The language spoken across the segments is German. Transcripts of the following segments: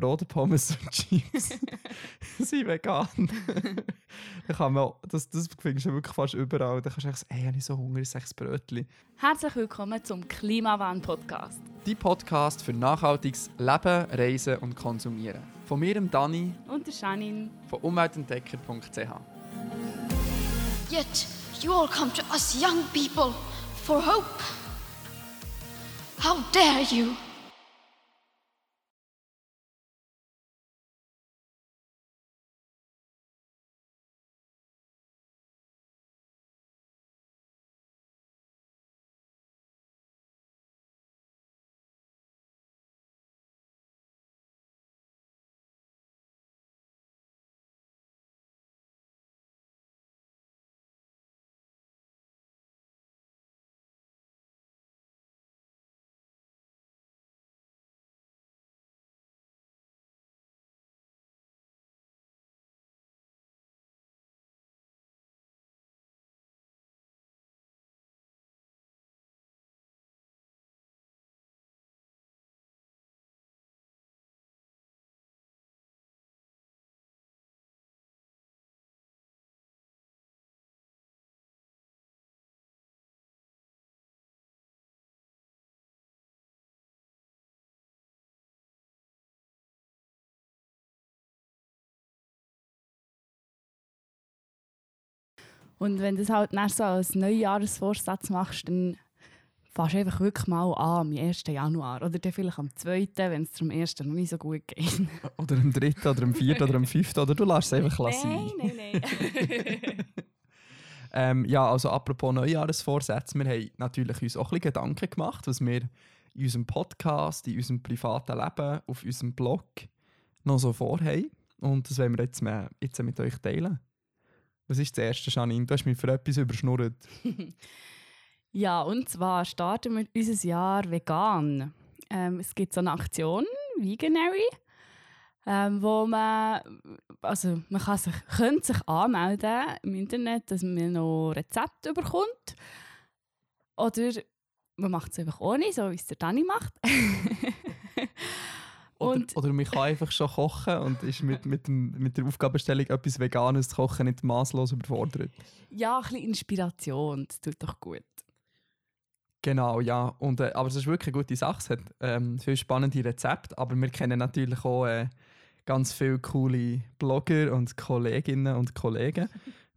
Brot, Pommes und Chips sind vegan. dann kann man, das, das findest du wirklich fast überall. Dann kannst du echt sagen, ich habe so Hunger, ich sage Brötchen. Herzlich willkommen zum Klimawandel-Podcast. Die Podcast für nachhaltiges Leben, Reisen und Konsumieren. Von mir, dem Dani. Und der Janine. Von umweltentdecker.ch. Yet you all come to us young people for hope. How dare you! Und wenn du das halt so als Neujahresvorsatz machst, dann fährst du einfach wirklich mal an am 1. Januar. Oder dann vielleicht am 2., wenn es zum 1. noch nicht so gut geht. Oder am 3. oder am 4. oder am 5. Oder du lässt es einfach sein. Nein, nein, nein. ähm, ja, also apropos Neujahresvorsätze, wir haben natürlich uns auch ein bisschen Gedanken gemacht, was wir in unserem Podcast, in unserem privaten Leben, auf unserem Blog noch so vorhaben. Und das wollen wir jetzt mit euch teilen. Was ist das erste, Janine? Du hast mich für etwas überschnurrt. ja, und zwar starten wir unser Jahr vegan. Ähm, es gibt so eine Aktion, Veganary, ähm, wo man, also man kann sich, könnte sich anmelden im Internet, dass man noch Rezepte bekommt. Oder man macht es einfach ohne, so wie es der Dani macht. Oder, oder man kann einfach schon kochen und ist mit, mit, dem, mit der Aufgabenstellung, etwas Veganes zu kochen, nicht maßlos überfordert. Ja, ein bisschen Inspiration, das tut doch gut. Genau, ja. Und, äh, aber es ist wirklich eine gute Sache. Es hat ähm, viele spannende Rezepte, aber wir kennen natürlich auch äh, ganz viele coole Blogger und Kolleginnen und Kollegen,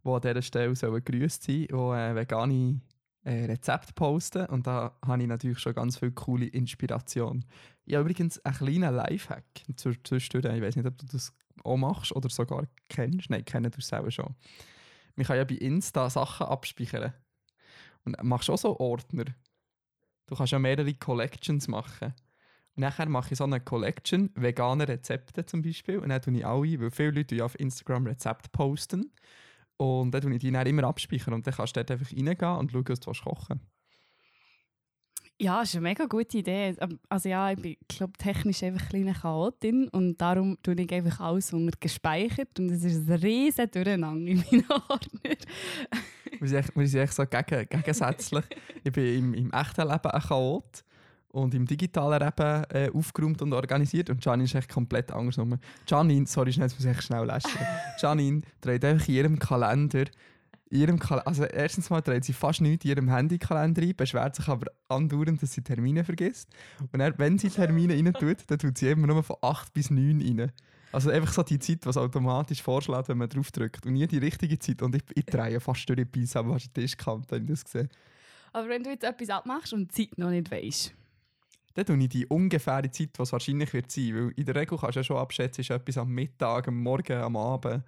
die an dieser Stelle sollen grüßt sein sollen, die äh, vegane äh, Rezepte posten. Und da habe ich natürlich schon ganz viel coole Inspiration. Ja, übrigens ein kleiner Lifehack zwischendurch. Ich weiß nicht, ob du das auch machst oder sogar kennst. Nein, kennen du selber schon. Man kann ja bei Insta Sachen abspeichern. Und machst auch so Ordner. Du kannst ja mehrere Collections machen. Und nachher mache ich so eine Collection, vegane Rezepte zum Beispiel. Und dann tue ich alle, weil viele Leute ja auf Instagram Rezepte posten. Und dann tue ich die dann immer abspeichern. Und dann kannst du dort einfach reingehen und schauen, was du kochen willst. Ja, das ist eine mega gute Idee. Ähm, also ja, ich bin, glaube technisch einfach eine kleine Chaotin und darum tue ich einfach alles unter gespeichert und es ist ein riesen Durcheinander in meinen Ordner. wir sind echt, so gegen, gegensätzlich. ich bin im, im echten Leben ein Chaot und im digitalen Leben äh, aufgeräumt und organisiert und Janine ist echt komplett andersrum. Janine, sorry, jetzt muss ich echt schnell lästern. Janine dreht einfach in ihrem Kalender ihrem Kalender, also erstens mal trägt sie fast nichts in ihrem Handykalender ein, beschwert sich aber andauernd, dass sie Termine vergisst. Und dann, wenn sie Termine rein tut, dann tut sie immer nur von 8 bis 9 rein. Also einfach so die Zeit, was automatisch vorschlägt, wenn man drauf drückt. Und nie die richtige Zeit. Und ich, ich drehe fast durch die Beine, aber hast du den Tischkante, habe ich das gesehen. Aber wenn du jetzt etwas abmachst und die Zeit noch nicht weißt, dann tue ich die ungefähre Zeit, was wahrscheinlich wird sein. Weil in der Regel kannst du ja schon abschätzen, ist etwas am Mittag, am Morgen, am Abend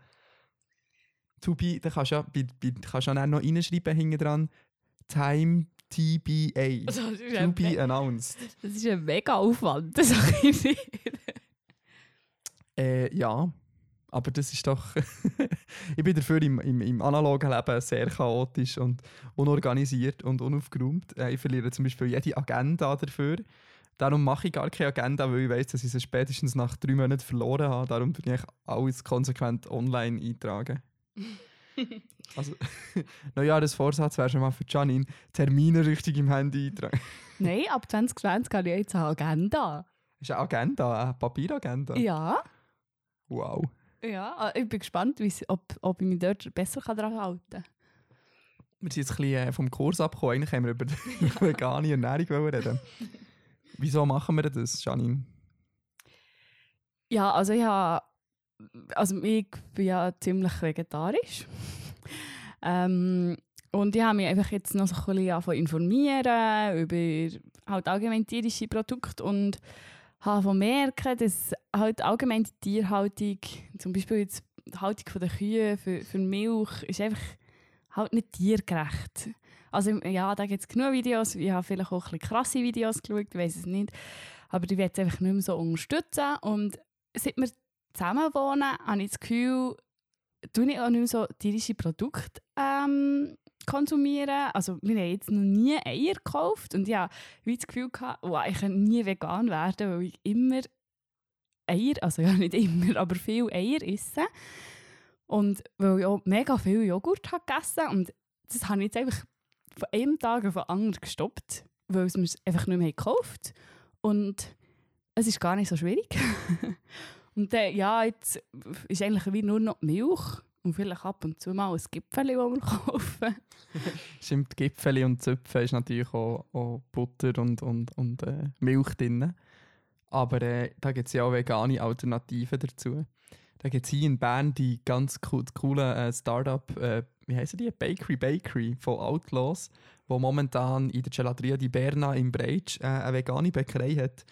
to be, da kannst du ja, bei, bei, kannst auch noch reinschreiben hinten dran, Time TBA. Also, to be announced. Das ist ein mega Aufwand, das sage ich dir. äh, ja, aber das ist doch. ich bin dafür im, im, im, analogen Leben sehr chaotisch und unorganisiert und unaufgeräumt. Äh, ich verliere zum Beispiel jede Agenda dafür. Darum mache ich gar keine Agenda, weil ich weiß, dass ich sie spätestens nach drei Monaten verloren habe. Darum bin ich alles konsequent online eintragen. also, Neujahresvorsatz wäre schon mal für Janine, Termine richtig im Handy eintragen. Nein, ab 2020 habe ich jetzt eine Agenda. Ist eine Agenda, eine Papieragenda? Ja. Wow. Ja, ah, ich bin gespannt, ob, ob ich mich dort besser daran halten kann. Wir sind jetzt ein bisschen äh, vom Kurs abgekommen. Eigentlich haben wir über die vegane Ernährung reden. Wieso machen wir das, Janine? Ja, also ich habe, also ich bin ja ziemlich vegetarisch. ähm, und ich habe mich einfach jetzt noch so ein bisschen informieren über halt allgemein tierische Produkte und habe merken, dass halt allgemein die Tierhaltung, zum Beispiel jetzt die Haltung der Kühe für, für Milch, ist einfach halt nicht tiergerecht. Also ja, da gibt es genug Videos, ich habe vielleicht auch ein bisschen krasse Videos geschaut, ich weiß es nicht. Aber ich will es einfach nicht mehr so unterstützen und seit wir zusammen wohnen, habe ich das Gefühl, tue ich auch nicht mehr so tierische Produkte ähm, konsumieren. Also wir haben jetzt noch nie Eier gekauft und ja, wie das Gefühl gehabt, wow, ich kann nie vegan werden, weil ich immer Eier, also ja nicht immer, aber viel Eier esse. Und weil ich auch mega viel Joghurt habe gegessen und das habe ich jetzt einfach von einem Tag auf den anderen gestoppt, weil es mir einfach nicht mehr gekauft Und es ist gar nicht so schwierig. und dann, ja, jetzt ist eigentlich wie nur noch Milch und vielleicht ab und zu mal ein Gipfel, das wir kaufen. Stimmt, Gipfeli und Zöpfe ist natürlich auch, auch Butter und, und, und äh, Milch drin. Aber äh, da gibt es ja auch vegane Alternativen dazu. Da gibt es hier in Bern die ganz co coole äh, Startup, äh, wie heißen die? Bakery Bakery von Outlaws, wo momentan in der Gelateria di Berna im Breitsch äh, eine vegane Bäckerei hat.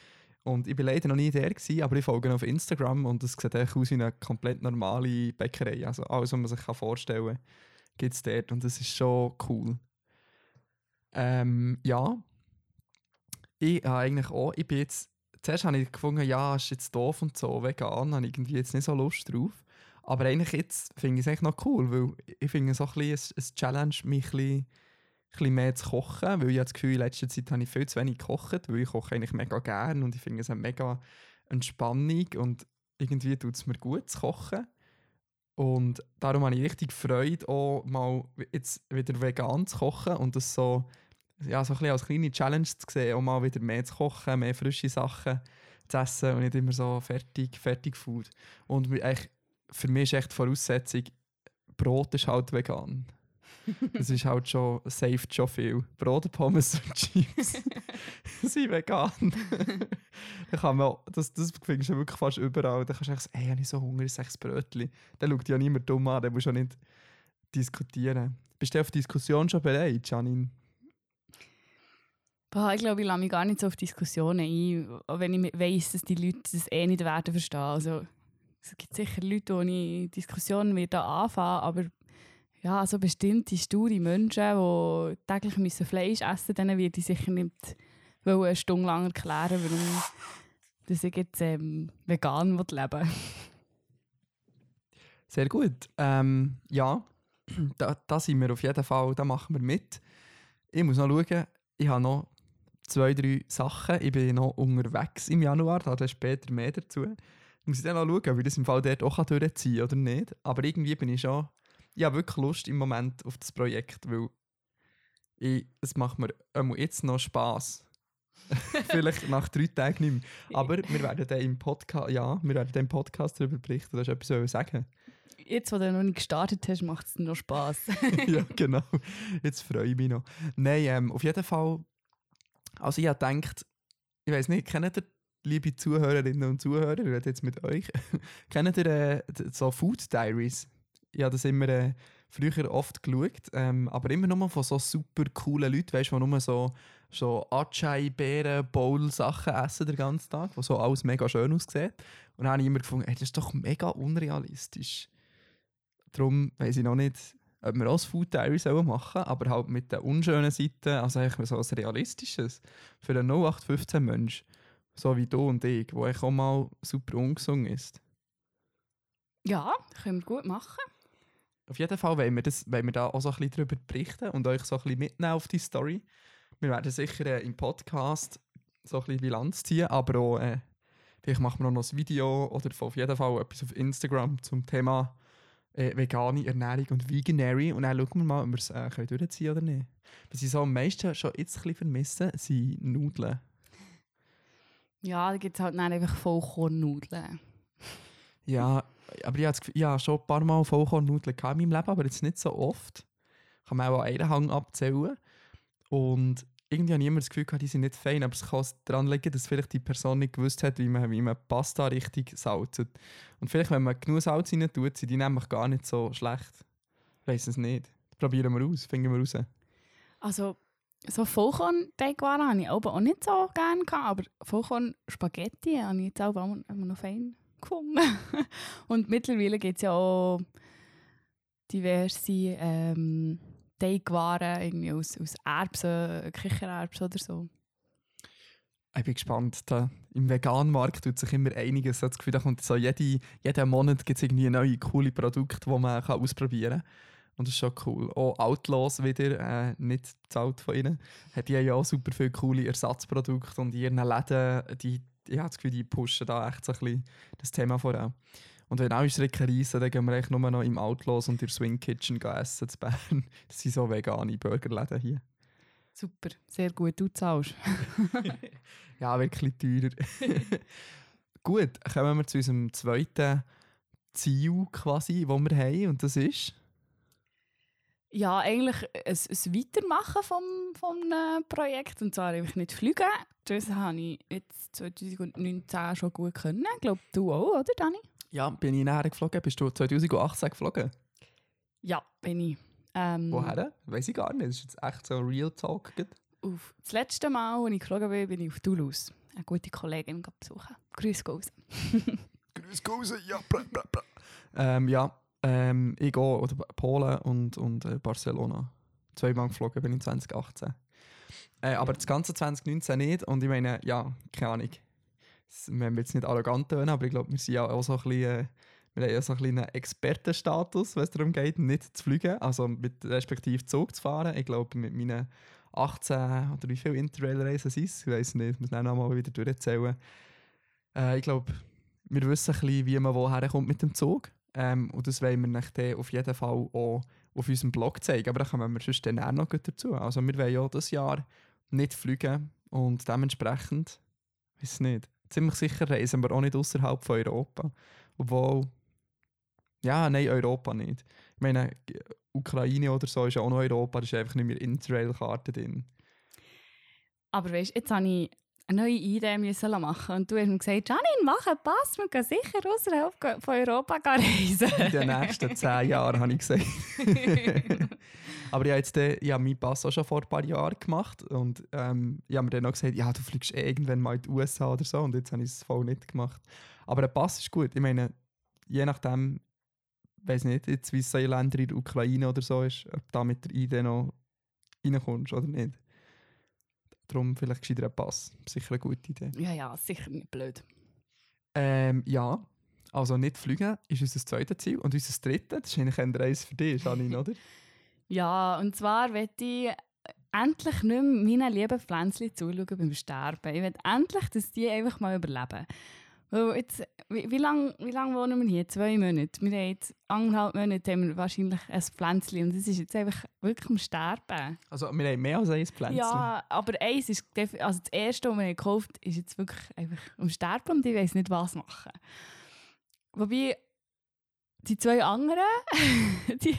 Und ich war leider noch nie der, gewesen, aber ich folge ihn auf Instagram und es sieht echt aus wie eine komplett normale Bäckerei. Also alles, was man sich vorstellen kann, gibt es dort und das ist schon cool. Ähm, ja. Ich habe eigentlich auch, ich bin jetzt, zuerst habe ich gefunden, ja, ist jetzt doof und so, vegan, habe ich irgendwie jetzt nicht so Lust drauf. Aber eigentlich jetzt finde ich es eigentlich noch cool, weil ich finde es so ein bisschen ein, ein Challenge, mich ein bisschen, bisschen mehr zu kochen, weil ich habe das Gefühl, in letzter Zeit habe ich viel zu wenig gekocht, weil ich koche eigentlich mega gerne und ich finde es eine mega Entspannung und irgendwie tut es mir gut zu kochen. Und darum habe ich richtig Freude, auch mal jetzt wieder vegan zu kochen und das so, ja, so ein als kleine Challenge zu sehen, auch mal wieder mehr zu kochen, mehr frische Sachen zu essen und nicht immer so fertig, fertig Food. Und für mich ist echt die Voraussetzung, Brot ist halt vegan. Das ist halt schon, saved schon viel. Brot, Pommes und Chips sind vegan. da kann man, das, das findest du wirklich fast überall. Da kannst du echt sagen, hey, habe ich so Hunger, ich sage Brötchen. Dann schaut dich ja niemand dumm an, dann musst du auch nicht diskutieren. Bist du auf Diskussion schon bereit, Janine? Boah, ich glaube, ich lasse mich gar nicht so auf Diskussionen ein, auch wenn ich weiss, dass die Leute das eh nicht werden verstehen. Also, es gibt sicher Leute, die ich Diskussionen anfangen, aber ja, so bestimmte sture Menschen, die täglich müssen Fleisch essen müssen, denen würde ich sicher nicht eine Stunde lang erklären, warum ich jetzt ähm, vegan leben Sehr gut. Ähm, ja, da, da sind wir auf jeden Fall, da machen wir mit. Ich muss noch schauen, ich habe noch zwei, drei Sachen. Ich bin noch unterwegs im Januar, da hat später mehr dazu. Muss ich dann noch schauen, ob ich das im Fall dort auch durchziehen kann oder nicht. Aber irgendwie bin ich schon, ich habe wirklich Lust im Moment auf das Projekt, weil ich, es macht mir jetzt noch Spass. Vielleicht nach drei Tagen nicht mehr. Aber wir werden dann im Podcast, ja, wir werden dann im Podcast darüber berichten. Du hast etwas sagen. Jetzt, wo du noch nicht gestartet hast, macht es noch Spass. ja, genau. Jetzt freue ich mich noch. Nein, ähm, auf jeden Fall. Also ich habe gedacht, ich weiß nicht, kennt ihr, liebe Zuhörerinnen und Zuhörer, ich rede jetzt mit euch, kennt ihr äh, so Food Diaries? Ich habe das immer äh, früher oft geschaut, ähm, aber immer nur von so super coolen Leuten, weißt du, die nur so, so Acai, Beeren, Bowl Sachen essen den ganzen Tag, wo so alles mega schön aussieht. Und dann habe ich immer gefunden, hey, das ist doch mega unrealistisch. Darum weiß ich noch nicht, ob wir auch das Food Diary sollen aber halt mit den unschönen Seiten, also eigentlich so etwas Realistisches. Für einen 0815-Mensch, so wie du und ich, wo auch mal super ungesungen ist. ja, können wir gut machen. Auf jeden Fall wollen wir, das, wollen wir da auch so ein bisschen darüber berichten und euch so ein bisschen mitnehmen auf die Story. Wir werden sicher äh, im Podcast so ein bisschen Bilanz ziehen, aber auch, äh, vielleicht machen wir noch ein Video oder auf jeden Fall etwas auf Instagram zum Thema äh, vegane Ernährung und Veganary und dann schauen wir mal, ob wir es äh, können durchziehen oder nicht. Was ich so am meisten schon jetzt ein bisschen vermisse, sind Nudeln. Ja, da gibt es halt dann einfach Vollkornnudeln. Ja, aber ich habe ich habe schon ein paar Mal Vollkornnudeln in meinem Leben, aber jetzt nicht so oft. Kann man auch an einen Hang abzählen. Und irgendwie habe ich immer das Gefühl die sind nicht fein, aber es kann daran liegen, dass vielleicht die Person nicht gewusst hat, wie man, wie man Pasta richtig salzt. Und vielleicht, wenn man genug Salz rein tut, sind die nämlich gar nicht so schlecht. Ich weiß es nicht. Probieren wir aus, finden wir raus. Also, so Vollkorn-Teigwaren habe ich auch nicht so gerne aber Vollkorn-Spaghetti habe ich jetzt auch immer noch fein gefunden. Und mittlerweile gibt es ja auch diverse ähm, Teigwaren irgendwie aus, aus Erbsen, Kichererbsen oder so. Ich bin gespannt. Da, Im veganen Markt tut sich immer einiges. Ich habe das Gefühl, da kommt so jede, jeden Monat gibt es irgendwie neue coole Produkte, die man kann ausprobieren kann. Und das ist schon cool. Auch Outlaws wieder, äh, nicht bezahlt von ihnen. Hat ja auch super viele coole Ersatzprodukte und in ihren Läden, die, ich habe das Gefühl, die pushen da echt so ein bisschen das Thema voran. Und wenn alle Schrecken reisen, dann gehen wir eigentlich nur noch im Outlaws und in der Swing Kitchen essen zu Bern. Das sind so vegane Burgerläden hier. Super, sehr gut, du zahlst. Ja, wirklich teurer. Gut, kommen wir zu unserem zweiten Ziel quasi, das wir haben. Und das ist. Ja, eigentlich ein, ein Weitermachen vom, vom äh, Projekt und zwar einfach nicht fliegen. Das habe ich jetzt 2019 schon gut können. Ich glaube, du auch, oder Dani? Ja, bin ich näher geflogen? Bist du 2018 geflogen? Ja, bin ich. Ähm, Woher? Weiß ich gar nicht. Das ist jetzt echt so Real Talk. Auf das letzte Mal, als ich geflogen bin, bin ich auf Toulouse. Eine gute Kollegin besuchen. Grüß. Grüß Gause, ja, bra, bra, bra. Ähm, ja, ähm, ich gehe, oder Polen und, und äh, Barcelona. Zweimal geflogen bin ich 2018. Äh, aber das ganze 2019 nicht. Und ich meine, ja, keine Ahnung. Wir haben jetzt nicht arrogant tönen, aber ich glaube, wir sind ja auch so ein bisschen, äh, wir haben ja so einen Expertenstatus, wenn es darum geht, nicht zu fliegen, also mit respektive Zug zu fahren. Ich glaube, mit meinen 18 oder wie viele Interrail-Reisen es, ich weiß nicht, ich muss dann mal wieder durchzählen. Äh, ich glaube, wir wissen ein bisschen, wie man woher kommt mit dem Zug. Ähm, und das wollen wir dann auf jeden Fall auch auf unserem Blog zeigen. Aber da kommen wir sonst dann auch noch dazu. Also wir wollen ja dieses Jahr nicht fliegen und dementsprechend, weiß nicht, ziemlich sicher reisen wir auch nicht außerhalb von Europa. Obwohl, ja, nein, Europa nicht. Ich meine, Ukraine oder so ist ja auch noch Europa, da ist einfach nicht mehr Interrail-Karte drin. Aber weißt du, jetzt habe ich eine neue Idee müssen machen und du hast mir gesagt, Janine, mach einen Pass, wir gehen sicher außerhalb von Europa reisen. In den nächsten zehn Jahren, habe ich gesagt. Aber ich habe jetzt den, ich habe meinen Pass auch schon vor ein paar Jahren gemacht und ähm, ich habe mir dann auch gesagt, ja, du fliegst eh irgendwann mal in die USA oder so und jetzt habe ich es voll nicht gemacht. Aber der Pass ist gut. Ich meine, je nachdem, weiß nicht, jetzt wie es in Ländern in der Ukraine oder so ist, ob da mit der ID noch reinkommst oder nicht. Darum vielleicht gescheiter ein Pass. Sicher eine gute Idee. ja, ja, sicher nicht blöd. Ähm, ja, also nicht fliegen ist unser zweites Ziel. Und unser drittes, das ist eigentlich ein Reis für dich, Janine, oder? Ja, und zwar möchte ich endlich nicht mehr meinen lieben Pflänzchen zuschauen beim Sterben. Ich will endlich, dass die einfach mal überleben. Weil jetzt, wie, wie lange wie lang wohnen wir hier? Zwei Monate. Wir haben jetzt anderthalb Monate haben wir wahrscheinlich ein Pflänzchen und es ist jetzt einfach wirklich am Sterben. Also wir haben mehr als ein Pflänzchen. Ja, aber eins ist, also das erste, was wir haben gekauft haben, ist jetzt wirklich einfach am Sterben und ich weiß nicht, was machen. Wobei, die zwei anderen, die,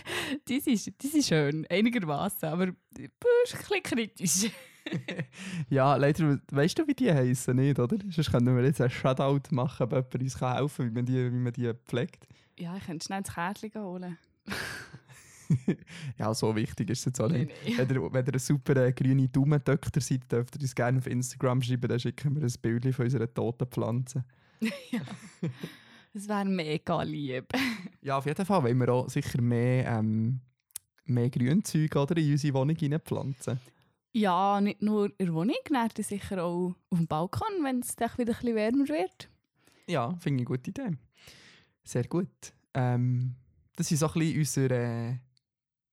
die, sind, die sind schön, einigermaßen, aber das ist ein bisschen kritisch. ja, leider, weißt du, wie die heißen, nicht, oder? Sonst können wir jetzt einen Shoutout machen, ob jemand uns kann helfen kann, wie man die, wie man die pflegt. Ja, ich könnte schnell das Kärtchen holen. ja, so wichtig ist es jetzt auch nicht. Nee, Wenn ihr, wenn ihr ein super äh, grüne Daumentöchter seid, dürft ihr uns gerne auf Instagram schreiben, dann schicken wir ein Bild von unserer toten Pflanze. ja. Das wäre mega lieb. Ja, auf jeden Fall wollen wir auch sicher mehr, ähm, mehr Grünzeug oder, in unsere Wohnung reinpflanzen. Ja, nicht nur in der Wohnung, dann sicher auch auf dem Balkon, wenn es dann wieder ein bisschen wärmer wird. Ja, finde ich eine gute Idee. Sehr gut. Ähm, das ist so ein bisschen unser, äh,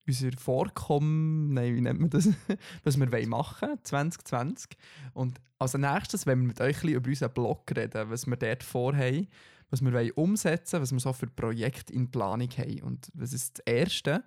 unser Vorkommen, nein, wie nennt man das, was wir wollen machen 2020. Und als nächstes wollen wir mit euch ein über unseren Blog reden, was wir dort vorhaben, was wir wollen umsetzen was wir so für Projekte in Planung haben. Und was ist das Erste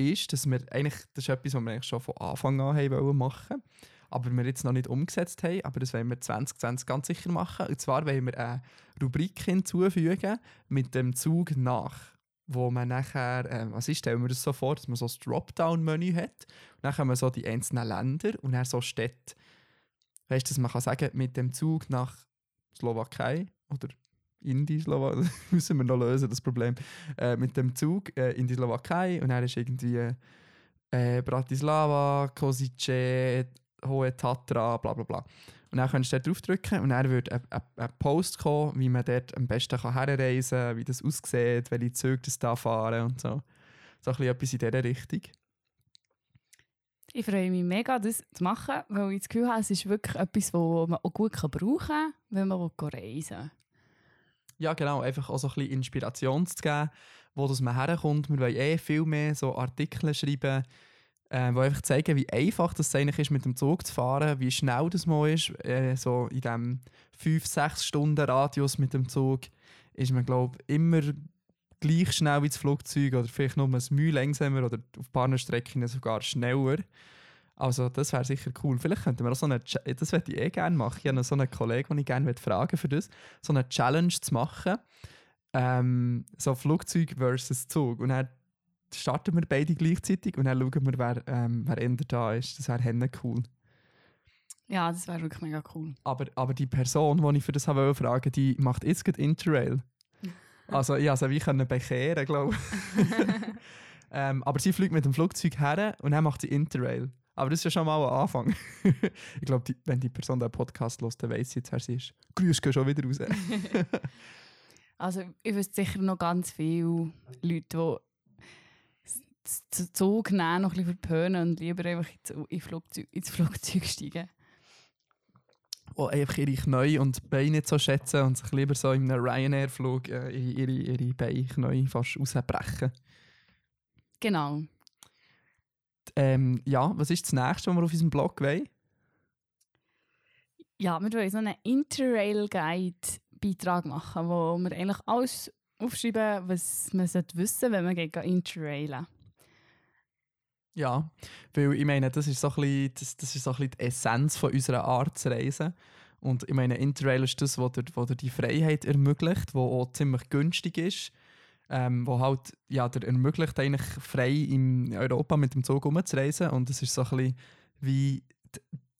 ist, dass wir eigentlich, das ist etwas, was wir schon von Anfang an haben wollen machen aber wir jetzt noch nicht umgesetzt haben. Aber das wollen wir 2020 ganz sicher machen. Und zwar wollen wir eine Rubrik hinzufügen mit dem Zug nach. Wo man nachher, äh, was ist, stellen wir das so vor, dass man so ein Dropdown-Menü hat. Und dann haben wir so die einzelnen Länder und dann so Städte. Weißt du, dass man kann sagen, mit dem Zug nach Slowakei oder Indi, Slowakei, müssen wir noch lösen, das Problem. Äh, mit dem Zug äh, in die Slowakei und dann ist irgendwie äh, Bratislava, Kosice, Hohe Tatra, bla bla bla. Und dann kannst du dort draufdrücken und dann wird ein, Post kommen, wie man dort am besten herreisen kann, wie das aussieht, welche Züge das da fahren und so. So ein bisschen etwas in dieser Richtung. Ich freue mich mega, das zu machen, weil ich das Gefühl habe, es ist wirklich etwas, das man auch gut brauchen kann, wenn man reisen will. Ja, genau. Einfach auch so ein bisschen Inspiration zu geben, wo das man herkommt. Wir wollen eh viel mehr so Artikel schreiben, äh, die einfach zeigen, wie einfach das eigentlich ist, mit dem Zug zu fahren, wie schnell das mal ist. Äh, so in diesem 5-6 Stunden Radius mit dem Zug ist man, glaube ich, immer gleich schnell wie das Flugzeug oder vielleicht nur ein Mühe langsamer oder auf ein paar Strecken sogar schneller. Also das wäre sicher cool. Vielleicht könnten wir auch so eine, das würde ich eh gerne machen. Ich habe so einen Kollegen, den ich gerne fragen für das, so eine Challenge zu machen. Ähm, so Flugzeug versus Zug. Und dann starten wir beide gleichzeitig und dann schauen wir, wer, ähm, wer eher da ist. Das wäre cool. Ja, das wäre wirklich mega cool. Aber, aber die Person, die ich für das habe fragen die macht jetzt gerade Interrail. Also ich also wie können bekehren, glaube ich. ähm, aber sie fliegt mit dem Flugzeug her und dann macht sie Interrail. Aber das ist ja schon mal ein Anfang. ich glaube, wenn die Person den Podcast hört, dann weiss sie jetzt, wer sie ist. Grüße gehen schon wieder raus. also ich wüsste sicher noch ganz viele Leute, die den Zug nehmen, noch ein bisschen verpönen und lieber einfach ins Flugzeug, ins Flugzeug steigen die einfach ihre Knie und Beine nicht so schätzen und sich lieber so in einem Ryanair-Flug äh, ihre, ihre Beine, Knie fast rausbrechen. Genau. Ähm, ja, was ist das nächste, was wir auf unserem Blog wollen? Ja, wir wollen so einen Interrail-Guide-Beitrag machen, wo wir eigentlich alles aufschreiben, was man wissen sollte, wenn man gegen Interrailen ja, weil ich meine, das ist so ein bisschen, das, das ist so ein bisschen die Essenz von unserer Art zu reisen. Und ich meine, Interrail ist das, was dir, dir die Freiheit ermöglicht, wo auch ziemlich günstig ist, ähm, wo halt ja, dir ermöglicht, eigentlich frei in Europa mit dem Zug umzureisen. Und das ist so ein bisschen wie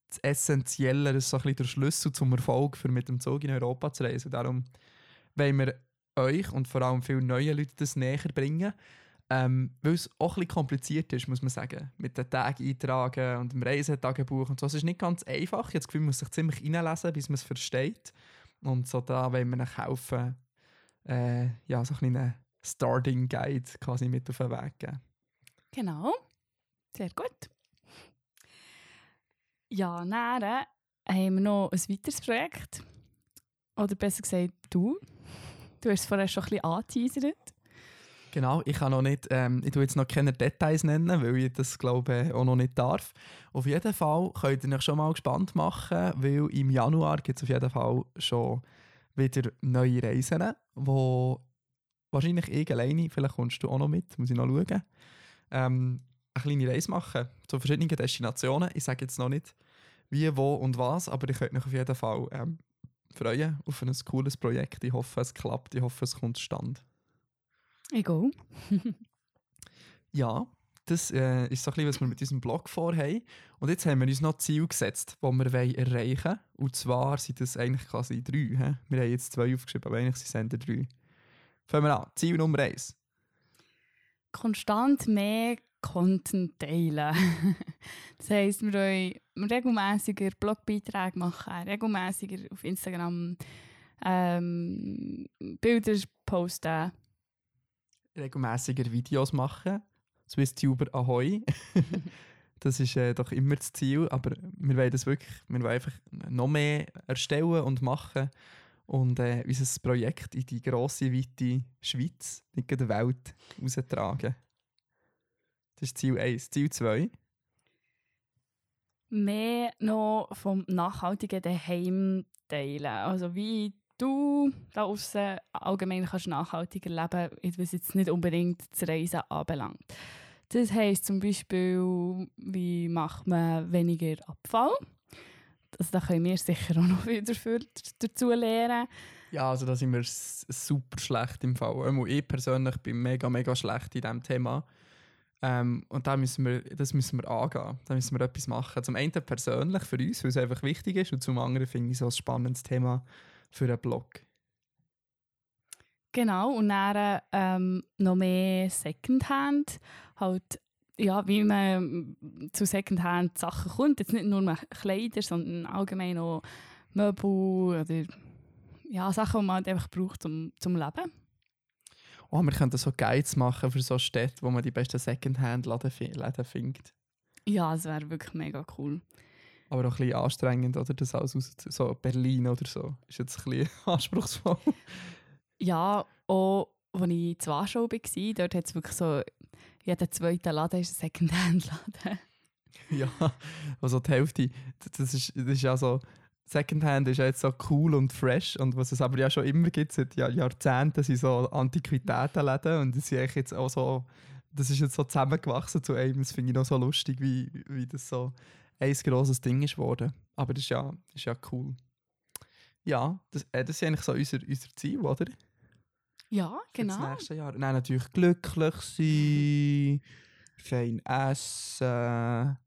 das Essentielle, das ist so ein bisschen der Schlüssel zum Erfolg, für mit dem Zug in Europa zu reisen. Darum wollen wir euch und vor allem vielen neuen Leuten das näher bringen. Ähm, Weil es auch ein bisschen kompliziert ist, muss man sagen. Mit den Tagen eintragen und dem Reisetagebuch und so. Es ist nicht ganz einfach. Ich habe das Gefühl, man muss sich ziemlich reinlesen, bis man es versteht. Und so da wollen wir euch helfen, äh, ja, so ein einen Starting Guide quasi mit auf den Weg geben. Genau. Sehr gut. Ja, dann haben wir noch ein weiteres Projekt. Oder besser gesagt, du. Du hast es vorher schon ein bisschen angeteasert. Genau, ich kann noch nicht, ähm, ich tue jetzt noch keine Details nennen, weil ich das glaube auch noch nicht darf. Auf jeden Fall könnt ihr euch schon mal gespannt machen, weil im Januar gibt es auf jeden Fall schon wieder neue Reisen, wo wahrscheinlich ich alleine, vielleicht kommst du auch noch mit, muss ich noch schauen, ähm, eine kleine Reise machen zu verschiedenen Destinationen. Ich sage jetzt noch nicht wie, wo und was, aber ich könnte mich auf jeden Fall ähm, freuen auf ein cooles Projekt. Ich hoffe, es klappt, ich hoffe, es kommt zustande. Egal. ja, das äh, ist so ein bisschen, was wir mit unserem Blog vorhaben. Und jetzt haben wir uns noch Ziel gesetzt, die wir erreichen wollen. Und zwar sind das eigentlich quasi drei. He? Wir haben jetzt zwei aufgeschrieben, aber eigentlich sind es drei. Fangen wir an. Ziel Nummer eins. Konstant mehr Content teilen. das heisst, wir wollen regelmäßiger Blogbeiträge machen, regelmäßiger auf Instagram ähm, Bilder posten regelmäßiger Videos machen. SwissTuber Ahoi. das ist äh, doch immer das Ziel, aber wir wollen das wirklich, wir wollen einfach noch mehr erstellen und machen und äh, unser Projekt in die grosse, weite Schweiz, nicht der Welt, austragen. Das ist Ziel 1. Ziel 2. Mehr noch vom nachhaltigen Daheim teilen. Also wie du da außen allgemein kannst nachhaltiger leben, was jetzt nicht unbedingt das Reisen anbelangt. Das heisst zum Beispiel, wie macht man weniger Abfall? Also da können wir sicher auch noch viel dafür, dazu lernen. Ja, also da sind wir super schlecht im Fall. Ich persönlich bin mega, mega schlecht in diesem Thema. Ähm, und da müssen wir, das müssen wir angehen. Da müssen wir etwas machen. Zum einen persönlich für uns, weil es einfach wichtig ist. Und zum anderen finde ich so ein spannendes Thema für einen Blog. Genau, und dann ähm, noch mehr Secondhand. Halt, ja, wie man zu Secondhand Sachen kommt. Jetzt nicht nur mehr Kleider, sondern allgemein auch Möbel oder ja, Sachen, die man halt einfach braucht zum, zum Leben. Oh, wir könnten so Guides machen für so Städte, wo man die besten Secondhand-Läden fi- Läden findet. Ja, das wäre wirklich mega cool. Aber auch ein bisschen anstrengend, oder? Das alles aus so Berlin oder so. Ist jetzt ein bisschen anspruchsvoll. Ja, auch als ich zu Warschau war, dort hat es wirklich so, jeder zweite Laden ist ein Secondhand-Laden. Ja, also die Hälfte, das ist, das ist ja so, Secondhand ist ja jetzt so cool und fresh und was es aber ja schon immer gibt, seit Jahr, Jahrzehnten, sind so Antiquitätenläden und das ist jetzt auch so, das ist jetzt so zusammengewachsen zu einem, das finde ich noch so lustig, wie, wie das so ein grosses Ding ist geworden. Aber das ist ja, das ist ja cool. Ja, das, äh, das ist eigentlich so unser, unser Ziel, oder? Ja, Für Das genau. nächste Jahr. Nein, natürlich glücklich sein, fein essen,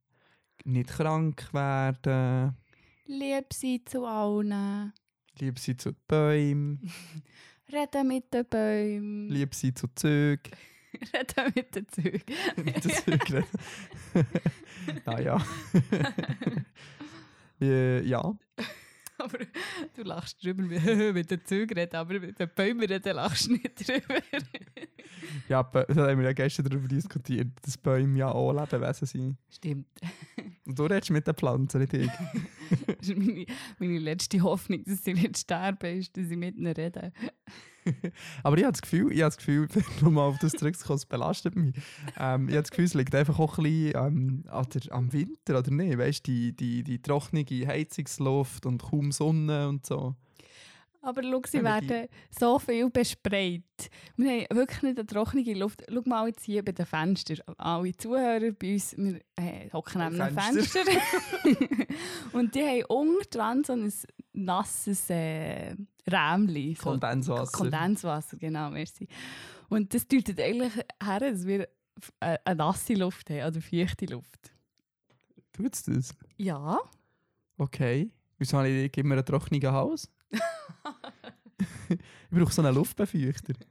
nicht krank werden, Lieb sein zu allen. lieb sein zu Bäumen, Reden mit den Bäumen. lieb sein zu Zügen. Reden mit den Zügen. Mit den Zügen. naja. äh, ja. Aber du lachst drüber mit, den Zügen reden, aber mit den Bäumen reden lachst du nicht drüber. ja, da haben wir ja gestern darüber diskutiert, dass Bäume ja auch Lebewesen sind. Stimmt. Und du redest mit den Pflanzen, nicht ich. Das ist meine, meine letzte Hoffnung, dass sie nicht sterben, ist, dass ich mit ihnen rede. Aber ich habe das Gefühl, ich habe das Gefühl, um mal auf das zurückzukommen, es belastet mich. Ähm, ich habe das Gefühl, es liegt einfach auch ein bisschen ähm, an der, am Winter, oder nicht? Weißt du, die, die, die trockene Heizungsluft und kaum Sonne und so. Aber schau, sie Wenn werden so viel bespreit. Wir haben wirklich nicht eine trockene Luft. Schau mal jetzt hier bei den Fenstern. Alle Zuhörer bei uns, wir äh, hocken neben einem Fenster. Fenster. Und die haben unten dran so ein nasses äh, Rämchen. So Kondenswasser. Kondenswasser, genau, merci. Und das deutet eigentlich her, dass wir äh, eine nasse Luft haben, oder feuchte Luft. Tut's das? Ja. Okay. Wieso habe ich immer ein trockenes Haus? ich brauche so einen Luftbefeuchter.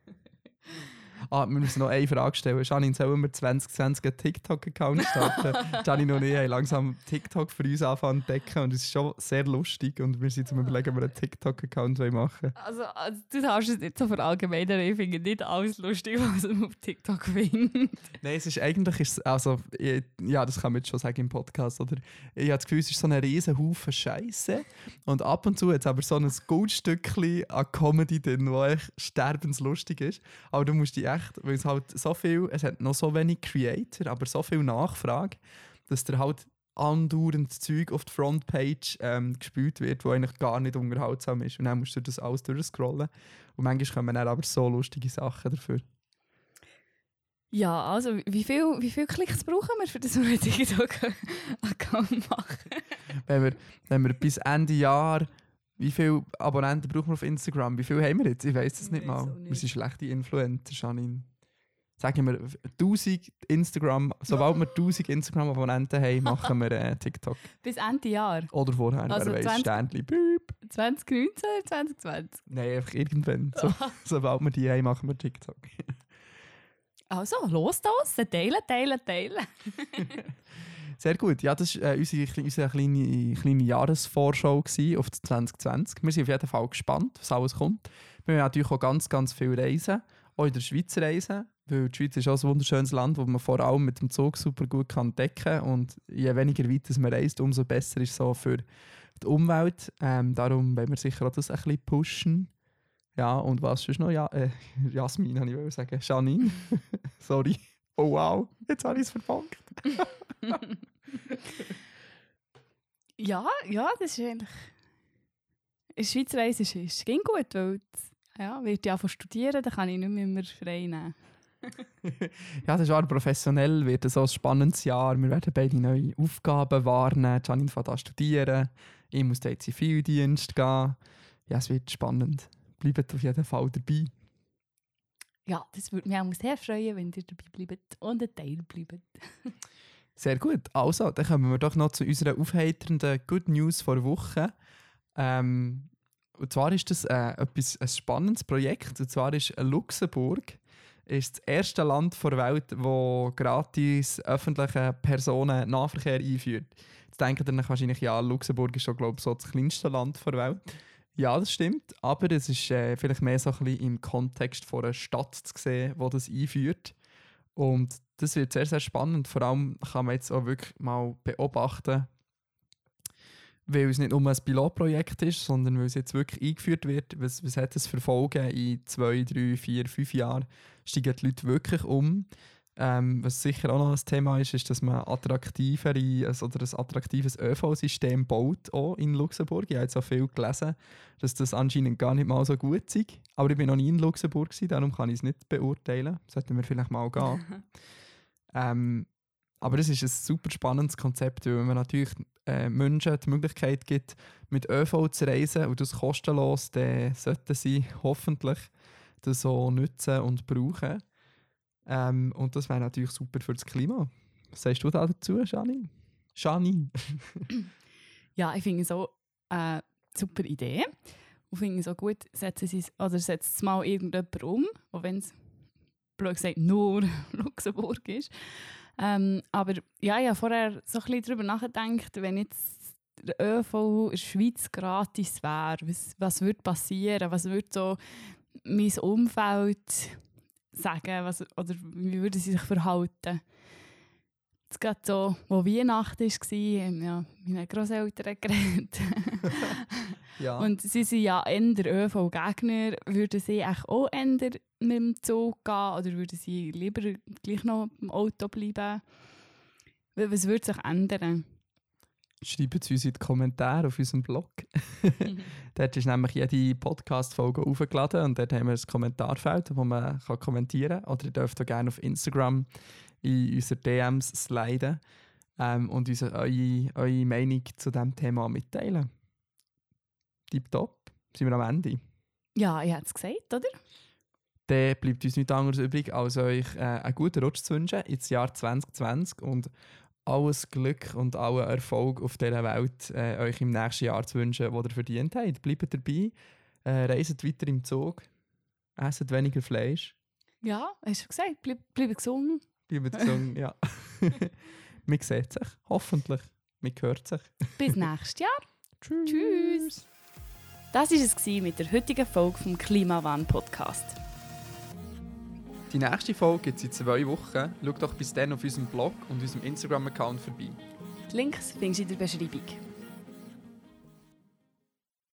Ah, wir müssen noch eine Frage stellen. Janine, sollen wir 2020 einen TikTok-Account starten? Janine und ich haben langsam TikTok für uns anfangen zu entdecken und es ist schon sehr lustig und wir sind zum Überlegen, ob wir einen TikTok-Account machen. Also, also, du darfst es nicht so verallgemeinern. Ich finde nicht alles lustig, was man auf TikTok findet. Nein, es ist eigentlich, ist also, ich, ja, das kann man jetzt schon sagen im Podcast, oder? Ich habe das Gefühl, es ist so ein riesen Haufen Scheiße und ab und zu es aber so ein Goldstückchen an Comedy drin, das echt sterbenslustig ist. Aber du musst die echt, weil es halt so viel, es hat noch so wenig Creator, aber so viel Nachfrage, dass der halt andauernd Zeug auf die Frontpage ähm, gespielt wird, wo eigentlich gar nicht unterhaltsam ist. Und dann musst du das alles durchscrollen. Und manchmal kommen dann aber so lustige Sachen dafür. Ja, also wie viel, wie viel Klicks brauchen wir, für das wir TikTok-Account machen? wenn wir, wenn wir bis Ende Jahr, wie viele Abonnenten brauchen wir auf Instagram? Wie viel haben wir jetzt? Ich weiß es Ich nicht weiss mal. nicht. Wir sind schlechte Influencer, Janine. Sagen wir 1000 Instagram, sobald wir 1000 Instagram-Abonnenten haben, machen wir äh, TikTok. Bis Ende Jahr. Oder vorher, Also wer weiß, 20 Sternchen. Büb. 2019 oder 2020? Nein, einfach irgendwann. So, sobald wir die haben, machen wir TikTok. Also, los das, teilen, teilen, teilen. Sehr gut. Ja, das war äh, unsere, unsere kleine, kleine Jahresvorschau auf das 2020. Wir sind auf jeden Fall gespannt, was alles kommt. Wir werden natürlich auch ganz, ganz viel reisen. Auch in der Schweiz reisen. Weil die Schweiz ist auch ein wunderschönes Land, wo man vor allem mit dem Zug super gut kann entdecken kann. Und je weniger weit man reist, umso besser ist es so für die Umwelt. Ähm, darum wollen wir sicher auch das ein bisschen pushen. Ja, und was ist noch? Ja, äh, Jasmin, habe ich sagen. Janine. Sorry. Oh wow, jetzt habe ich es verpackt. Ja, ja, das ist eigentlich... In der Schweiz reisen ist, ist ging gut, weil es- ja, wird ja von studieren, dann kann ich nicht mehr immer frei nehmen. ja, das ist auch professionell, wird so ein spannendes Jahr. Wir werden beide neue Aufgaben wahrnehmen. Janine fährt an studieren, ich muss in den Zivildienst gehen. Ja, es wird spannend. Bleibt auf jeden Fall dabei. Ja, das würde mich auch sehr freuen, wenn ihr dabei bleibt und ein Teil bleibt. Sehr gut. Also, dann kommen wir doch noch zu unserer aufheiternden Good News vor Woche. Ähm, und zwar ist das äh, etwas, ein spannendes Projekt. Und zwar ist Luxemburg ist das erste Land der Welt, das gratis öffentlichen Personennahverkehr einführt. Jetzt denkt ihr wahrscheinlich, ja, Luxemburg ist schon, glaube ich, so das kleinste Land der Welt. Ja, das stimmt, aber es ist äh, vielleicht mehr so ein bisschen im Kontext von einer Stadt zu sehen, die das einführt. Und das wird sehr, sehr spannend. Vor allem kann man jetzt auch wirklich mal beobachten, weil es nicht nur ein Pilotprojekt ist, sondern weil es jetzt wirklich eingeführt wird. Was, was hat es für Folgen in zwei, drei, vier, fünf Jahren? Steigen die Leute wirklich um? Ähm, was sicher auch noch ein Thema ist, ist, dass man attraktivere also, oder ein attraktives ÖV-System baut, auch in Luxemburg. Ich habe jetzt auch viel gelesen, dass das anscheinend gar nicht mal so gut ist. Aber ich bin noch nie in Luxemburg, gewesen, darum kann ich es nicht beurteilen. Sollten wir vielleicht mal gehen. ähm, aber es ist ein super spannendes Konzept, weil man natürlich äh, Menschen die Möglichkeit gibt, mit ÖV zu reisen und das kostenlos, dann sollten sie hoffentlich das so nutzen und brauchen. Ähm, und das wäre natürlich super für das Klima. Was sagst du da dazu, Janine? Janine? ja, ich finde es so eine super Idee. Und finde es auch gut, setzen sie oder setzt es mal irgendjemand um, auch wenn es blöd gesagt nur Luxemburg ist. Ähm, aber ja, ich habe vorher so ein bisschen darüber nachgedacht, wenn jetzt der ÖV in der Schweiz gratis wäre, was, was würde passieren? Was würde so mein Umfeld sagen? Was, oder wie würden sie sich verhalten? Jetzt gerade so, wo Weihnachten war, haben ja meine Großeltern geredet. ja. Und sie sind ja eher ÖV-Gegner. Würden sie auch eher mit dem Zug gehen oder würden sie lieber gleich noch im Auto bleiben? Was würde sich ändern? Schreibt es uns in die Kommentare auf unserem Blog. dort ist nämlich jede Podcast-Folge aufgeladen und dort haben wir ein Kommentarfeld, wo man kann kommentieren kann. Oder ihr dürft auch gerne auf Instagram in unsere DMs sliden ähm, und uns eure, eure Meinung zu diesem Thema mitteilen. Tipptopp, sind wir am Ende. Ja, ich habe es gesagt, oder? Dann bleibt uns nichts anderes übrig, als euch äh, einen guten Rutsch zu wünschen ins Jahr 2020 und alles Glück und allen Erfolg auf dieser Welt äh, euch im nächsten Jahr zu wünschen, was ihr verdient habt. Bleibt dabei, äh, reist weiter im Zug, esst weniger Fleisch. Ja, hast du gesagt, bleib, bleib gesund. Bleibt gesund, ja. Man sieht sich, hoffentlich. Man hört sich. Bis nächstes Jahr. Tschüss. Tschüss. Das war es mit der heutigen Folge vom Klimawandel-Podcast. Die nächste Folge gibt es in zwei Wochen. Schau doch bis dann auf unserem Blog und unserem Instagram-Account vorbei. Die Links findest du in der Beschreibung.